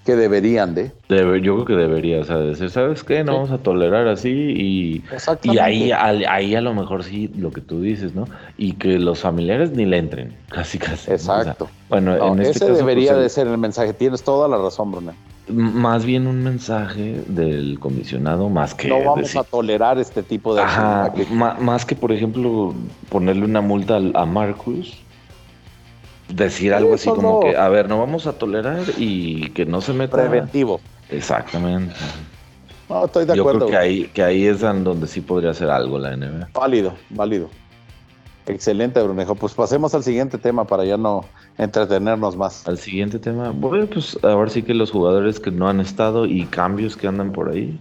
que deberían de. yo creo que debería, o sea, decir, ¿sabes qué? No vamos a tolerar así y, y ahí, ahí a lo mejor sí lo que tú dices, ¿no? Y que los familiares ni le entren, casi casi. Exacto. bueno, en este ese debería pues, de ser el mensaje, tienes toda la razón, Bruno. Más bien un mensaje del comisionado más que... No vamos a tolerar este tipo de... Ajá, más que, por ejemplo, ponerle una multa a Marcus, decir algo así como que, a ver, no vamos a tolerar y que no se meta. Preventivo. Exactamente. No, estoy de acuerdo. Yo creo que ahí, que ahí es donde sí podría hacer algo la NBA. Válido, válido. Excelente, Brunejo. Pues pasemos al siguiente tema para ya no entretenernos más. Al siguiente tema. Bueno, pues ahora sí que los jugadores que no han estado y cambios que andan por ahí.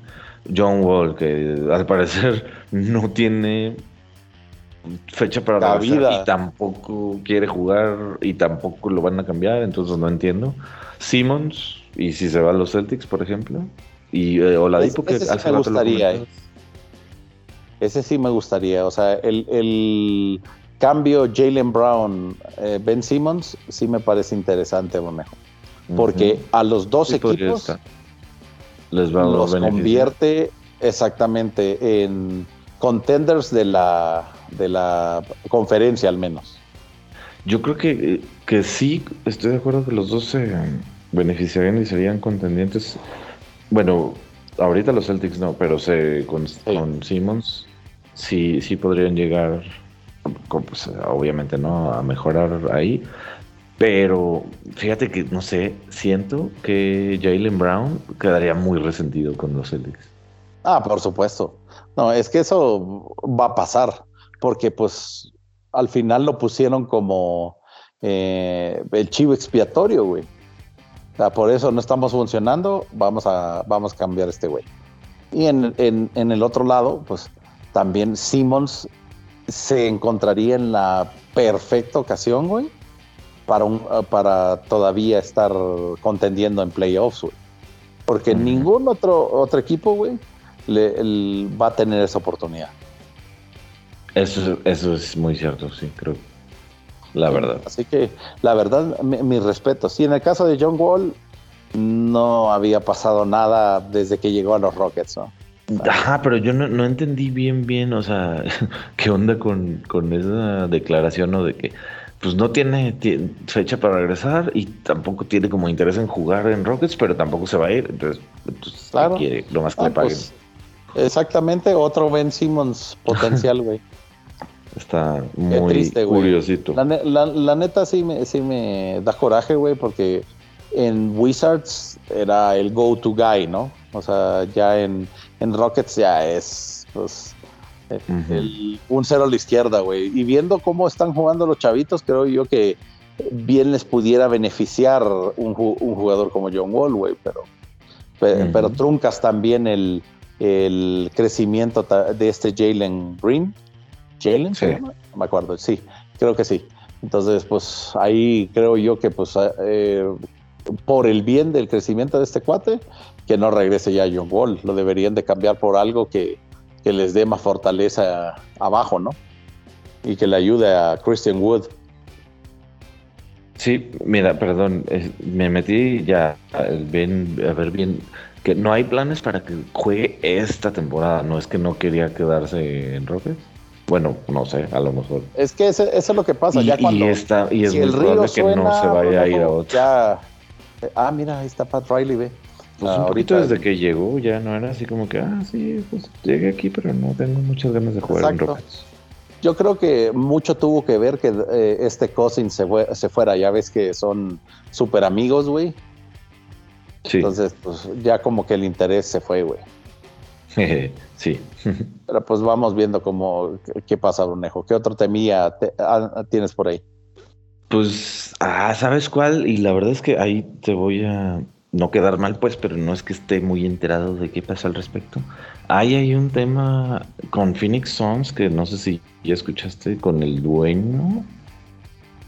John Wall, que al parecer no tiene fecha para la vida y tampoco quiere jugar y tampoco lo van a cambiar, entonces no entiendo. Simmons, ¿Y si se va a los Celtics, por ejemplo? Y eh, Oladipo que ese sí me gustaría. Eh. Ese sí me gustaría. O sea, el, cambio Jalen Brown, eh, Ben Simmons, sí me parece interesante, Bonejo. Porque a los dos equipos les va los convierte exactamente en contenders de la, de la conferencia al menos. Yo creo que, que sí, estoy de acuerdo que los dos se beneficiarían y serían contendientes. Bueno, ahorita los Celtics no, pero se, con, Simmons sí, sí podrían llegar, pues, obviamente, ¿no? A mejorar ahí. Pero fíjate que, no sé, siento que Jalen Brown quedaría muy resentido con los Celtics. Ah, por supuesto. No, es que eso va a pasar, porque pues al final lo pusieron como eh, el chivo expiatorio, güey. O sea, por eso no estamos funcionando, vamos a, vamos a cambiar este güey. Y en, en, el otro lado, pues también Simmons se encontraría en la perfecta ocasión, güey, para, un, para todavía estar contendiendo en playoffs, güey. Porque ningún otro, otro equipo, güey, le, va a tener esa oportunidad. Eso, eso es muy cierto, sí, creo. La verdad. Así que, la verdad, mi, respeto. Sí, en el caso de John Wall, no había pasado nada desde que llegó a los Rockets, ¿no? Ajá, pero yo no, entendí bien, bien, o sea, qué onda con, esa declaración, ¿no? De que, pues no tiene, fecha para regresar y tampoco tiene como interés en jugar en Rockets, pero tampoco se va a ir. Entonces, pues, claro. quiere, lo más que le ah, paguen. Pues, exactamente, otro Ben Simmons potencial, güey. Está muy curiosito. La, neta sí me, sí me da coraje, güey, porque en Wizards era el go-to guy, ¿no? O sea, ya en, Rockets ya es, pues, un cero a la izquierda, güey. Y viendo cómo están jugando los chavitos, creo yo que bien les pudiera beneficiar un, jugador como John Wall, güey, pero, pero, truncas también el, el crecimiento de este Jalen Green Jalen, sí. no me acuerdo, sí, creo que sí. Entonces, pues ahí creo yo que pues eh, por el bien del crecimiento de este cuate, que no regrese ya John Wall, lo deberían de cambiar por algo que, les dé más fortaleza abajo, ¿no? Y que le ayude a Christian Wood. Sí, mira, perdón, me metí ya a ver bien que no hay planes para que juegue esta temporada, no es que no quería quedarse en Rockets. Bueno, no sé, a lo mejor. Es que eso es lo que pasa. ya cuando, y, está, y es muy probable que no se vaya a ir a otro. Ya, ah, mira, ahí está Pat Riley, ve. Pues un poquito desde que llegó ya no era así como que, ah, sí, pues llegué aquí, pero no tengo muchas ganas de jugar en Rockets. Yo creo que mucho tuvo que ver que eh, este Cousins se, se fuera. Ya ves que son súper amigos, güey. Sí. Entonces, pues ya como que el interés se fue, güey. sí. Pero pues vamos viendo cómo, qué pasa, Brunejo. ¿Qué otro temía ah, tienes por ahí? Pues, ah, ¿sabes cuál? Y la verdad es que ahí te voy a no quedar mal, pues, pero no es que esté muy enterado de qué pasa al respecto. Ahí hay un tema con Phoenix Suns que no sé si ya escuchaste con el dueño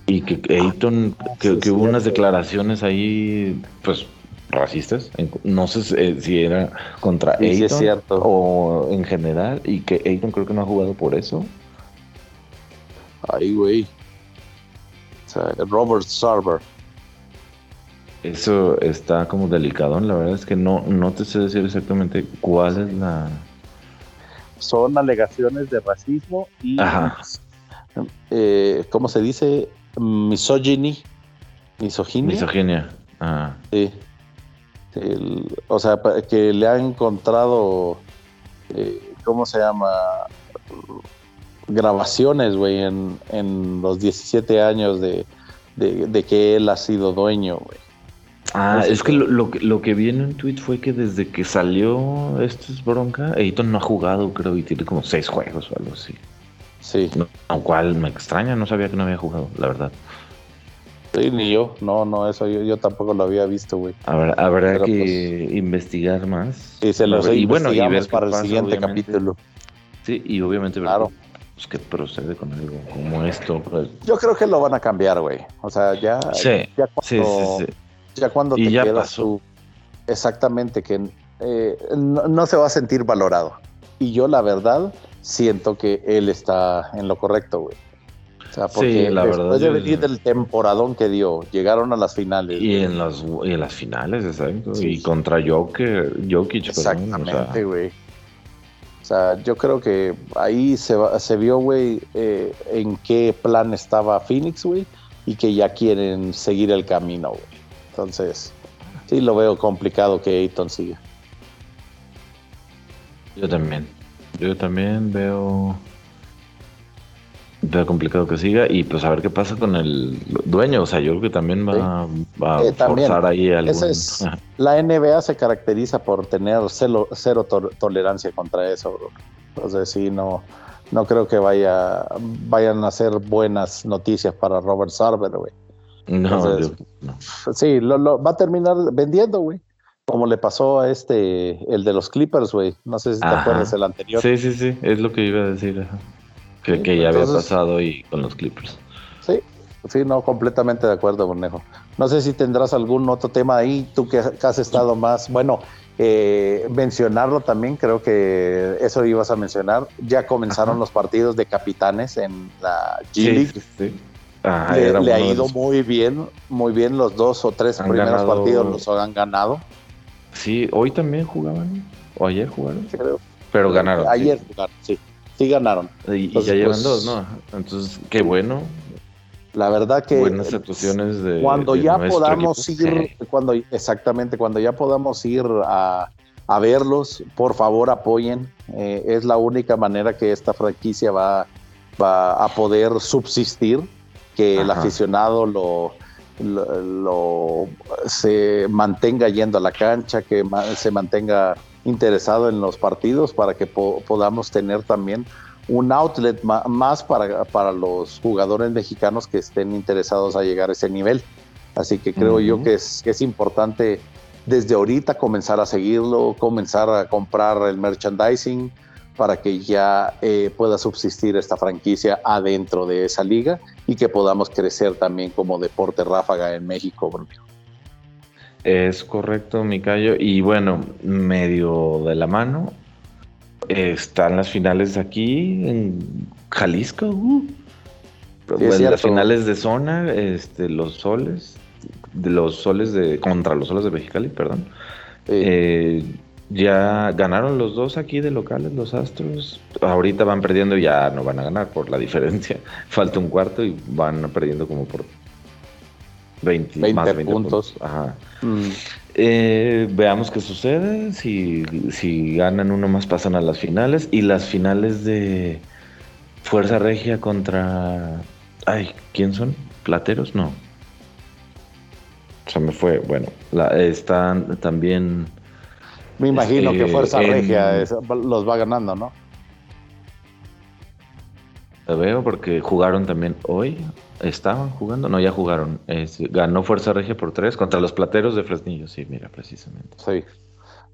y que Ayton, que, que hubo unas declaraciones ahí, pues racistas. No sé eh, si era contra sí, cierto. o en general. Y que Ayton creo que no ha jugado por eso. Ay, güey. Robert Sarver. Eso está como delicado. La verdad es que no, no te sé decir exactamente cuál es la. Son alegaciones de racismo y. Eh, ¿Cómo se dice? Misogyny. Misoginia. Misoginia. Ah. Sí o sea, que le ha encontrado, eh, ¿cómo se llama? Grabaciones, güey, en, los 17 años de, que él ha sido dueño, güey. Ah, es que lo, lo, que vi en un tweet fue que desde que salió esto es bronca, Ayton no ha jugado, creo, y tiene como seis juegos o algo así. Sí. lo cual me extraña, no sabía que no había jugado, la verdad. Sí, ni yo. No, no, eso yo, tampoco lo había visto, güey. Habrá, habrá que pues, investigar más. Y se lo y bueno, y ver para el siguiente capítulo. Sí, y obviamente ver claro. pues, qué procede con algo como esto. Pues. Yo creo que lo van a cambiar, güey. O sea, ya, sí, ya cuando, sí, sí, Ya cuando te quedas tú exactamente, que eh, no, se va a sentir valorado. Y yo la verdad siento que él está en lo correcto, güey. O sea, porque la después de venir del temporadón que dio, llegaron a las finales. Y en las, y en las finales, exacto. Y contra Joker, Jokic. Exactamente, güey. O sea, yo creo que ahí se, se vio, güey, eh, en qué plan estaba Phoenix, güey, y que ya quieren seguir el camino, güey. Entonces, sí lo veo complicado que Ayton siga. Yo también. Yo también veo veo complicado que siga y pues a ver qué pasa con el dueño. O sea, yo creo que también va, a eh, forzar ahí algún... Es, la NBA se caracteriza por tener cero, cero tolerancia contra eso. Entonces sí, no, no creo que vaya, vayan a ser buenas noticias para Robert Sarver, güey. No, Sí, lo, va a terminar vendiendo, güey. Como le pasó a este, el de los Clippers, güey. No sé si te acuerdas el anterior. Sí, sí, sí, es lo que iba a decir. Que, ya había pasado y con los Clippers. Sí, sí, no, completamente de acuerdo, Bornejo. No sé si tendrás algún otro tema ahí, tú que, has estado más, bueno, eh, mencionarlo también, creo que eso ibas a mencionar. Ya comenzaron los partidos de capitanes en la G League. Sí, ah, le, ha ido muy bien, muy bien los dos o tres primeros partidos los han ganado. Sí, hoy también jugaban, o ayer jugaron. Pero ganaron. Ayer jugaron, sí sí ganaron. Y, ya llevan pues, dos, ¿no? Entonces, qué bueno. La verdad que buenas actuaciones de cuando ya podamos ir, cuando exactamente, cuando ya podamos ir a, verlos, por favor apoyen. Eh, es la única manera que esta franquicia va, va a poder subsistir, que el aficionado lo, lo, se mantenga yendo a la cancha, que se mantenga interesado en los partidos para que podamos tener también un outlet más para, para los jugadores mexicanos que estén interesados a llegar a ese nivel. Así que creo yo que es, que es importante desde ahorita comenzar a seguirlo, comenzar a comprar el merchandising para que ya eh, pueda subsistir esta franquicia adentro de esa liga y que podamos crecer también como deporte ráfaga en México. Es correcto, Micayo. Y bueno, medio de la mano, están las finales aquí en Jalisco. Uh. las finales de zona, este, los soles, de los soles de contra los soles de Mexicali, perdón. Eh, ya ganaron los dos aquí de locales, los Astros. Ahorita van perdiendo, ya no van a ganar por la diferencia. Falta un cuarto y van perdiendo como por 20, más 20 puntos. Mm. Eh, veamos qué sucede. Si, si ganan uno más, pasan a las finales. Y las finales de Fuerza Regia contra. Ay, ¿quién son? ¿Plateros? No. O sea, me fue. Bueno, la, están también. Me imagino que Fuerza este, Regia los va ganando, ¿no? Lo veo porque jugaron también hoy. Estaban jugando, no, ya jugaron. ganó Fuerza Regia por tres contra los plateros de Fresnillo, sí, mira, precisamente. Sí,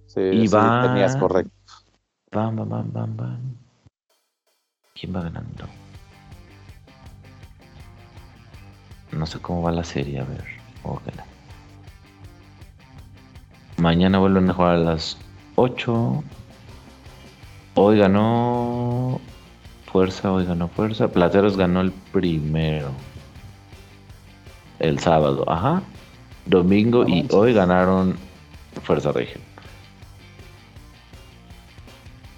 sí, y tenías correcto. Bam, bam, bam, bam, bam. ¿Quién va ganando? No sé cómo va la serie, a ver. Ojalá. Mañana vuelven a jugar a las 8. Hoy ganó Fuerza, hoy ganó Fuerza. Plateros ganó el primero el sábado, ajá. Domingo y hoy ganaron Fuerza Regia.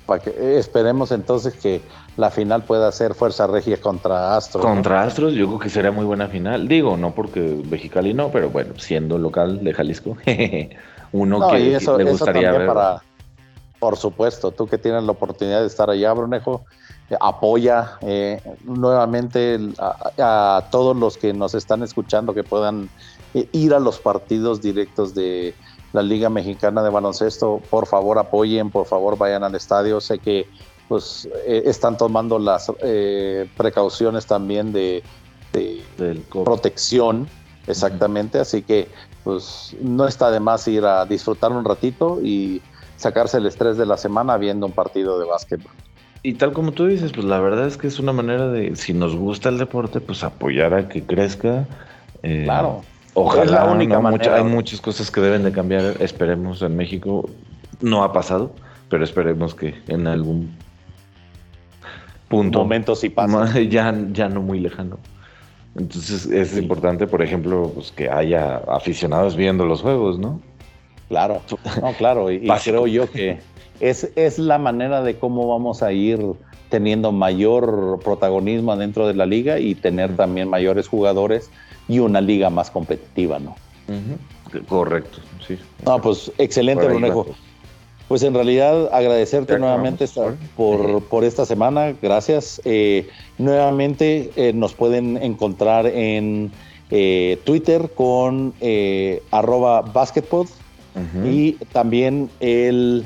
Para que, eh, esperemos entonces que la final pueda ser Fuerza Regia contra Astros. Contra Astros, yo creo que sería muy buena final. Digo, no porque Mexicali no, pero bueno, siendo local de Jalisco, uno que, le gustaría ver. Para, por supuesto, tú que tienes la oportunidad de estar allá, Brunejo, apoya eh, nuevamente a, todos los que nos están escuchando que puedan eh, ir a los partidos directos de la Liga Mexicana de Baloncesto. Por favor, apoyen, por favor, vayan al estadio. Sé que pues eh, están tomando las precauciones también de, protección, exactamente. Así que pues no está de más ir a disfrutar un ratito y sacarse el estrés de la semana viendo un partido de básquetbol. Y tal como tú dices, pues la verdad es que es una manera de, si nos gusta el deporte, pues apoyar a que crezca. Eh, claro. Ojalá, la única hay muchas cosas que deben de cambiar, esperemos en México. No ha pasado, pero esperemos que en algún punto. Momento sí pasa. Ya, ya no muy lejano. Entonces es importante, por ejemplo, pues, que haya aficionados viendo los juegos, ¿no? Claro, no, claro, y, creo yo que es, es la manera de cómo vamos a ir teniendo mayor protagonismo dentro de la liga y tener también mayores jugadores y una liga más competitiva, ¿no? Correcto, sí. No, pues excelente, Brunejo. Pues en realidad agradecerte nuevamente por, por, esta semana, gracias. Eh, nuevamente eh, nos pueden encontrar en eh, Twitter con arroba basketpod y también el,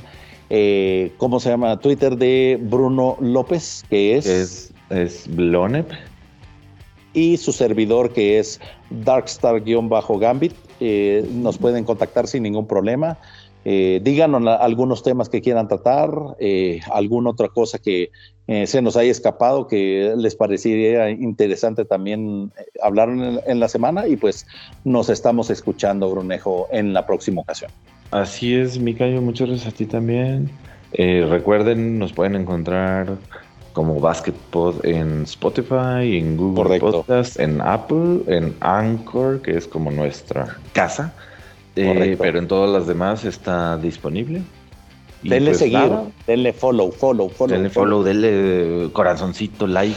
¿cómo se llama? Twitter de Bruno López, que es... Es, es Blonep. Y su servidor que es Darkstar-Gambit. nos pueden contactar sin ningún problema. Eh, díganos algunos temas que quieran tratar, eh, alguna otra cosa que eh, se nos haya escapado que les parecería interesante también hablar en, la semana y pues nos estamos escuchando, Brunejo, en la próxima ocasión. Así es, Micayo, muchas gracias a ti también. recuerden, nos pueden encontrar como Basketpod en Spotify, en Google Podcast, en Apple, en Anchor, que es como nuestra casa eh, pero en todas las demás está disponible. denle pues seguir, denle follow, follow, follow. Denle follow, denle corazoncito, like,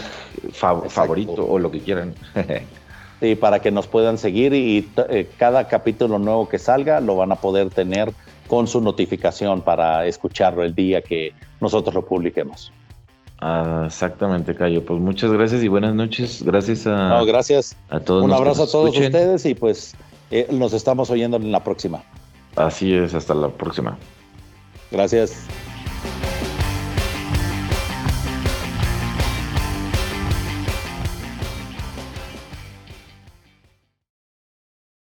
favorito o lo que quieran. sí, para que nos puedan seguir y eh, cada capítulo nuevo que salga lo van a poder tener con su notificación para escucharlo el día que nosotros lo publiquemos. Ah, exactamente, Cayo. Pues muchas gracias y buenas noches. Gracias a, no, gracias. a todos. Un abrazo a todos ustedes y pues eh, nos estamos oyendo en la próxima. Así es, hasta la próxima. Gracias.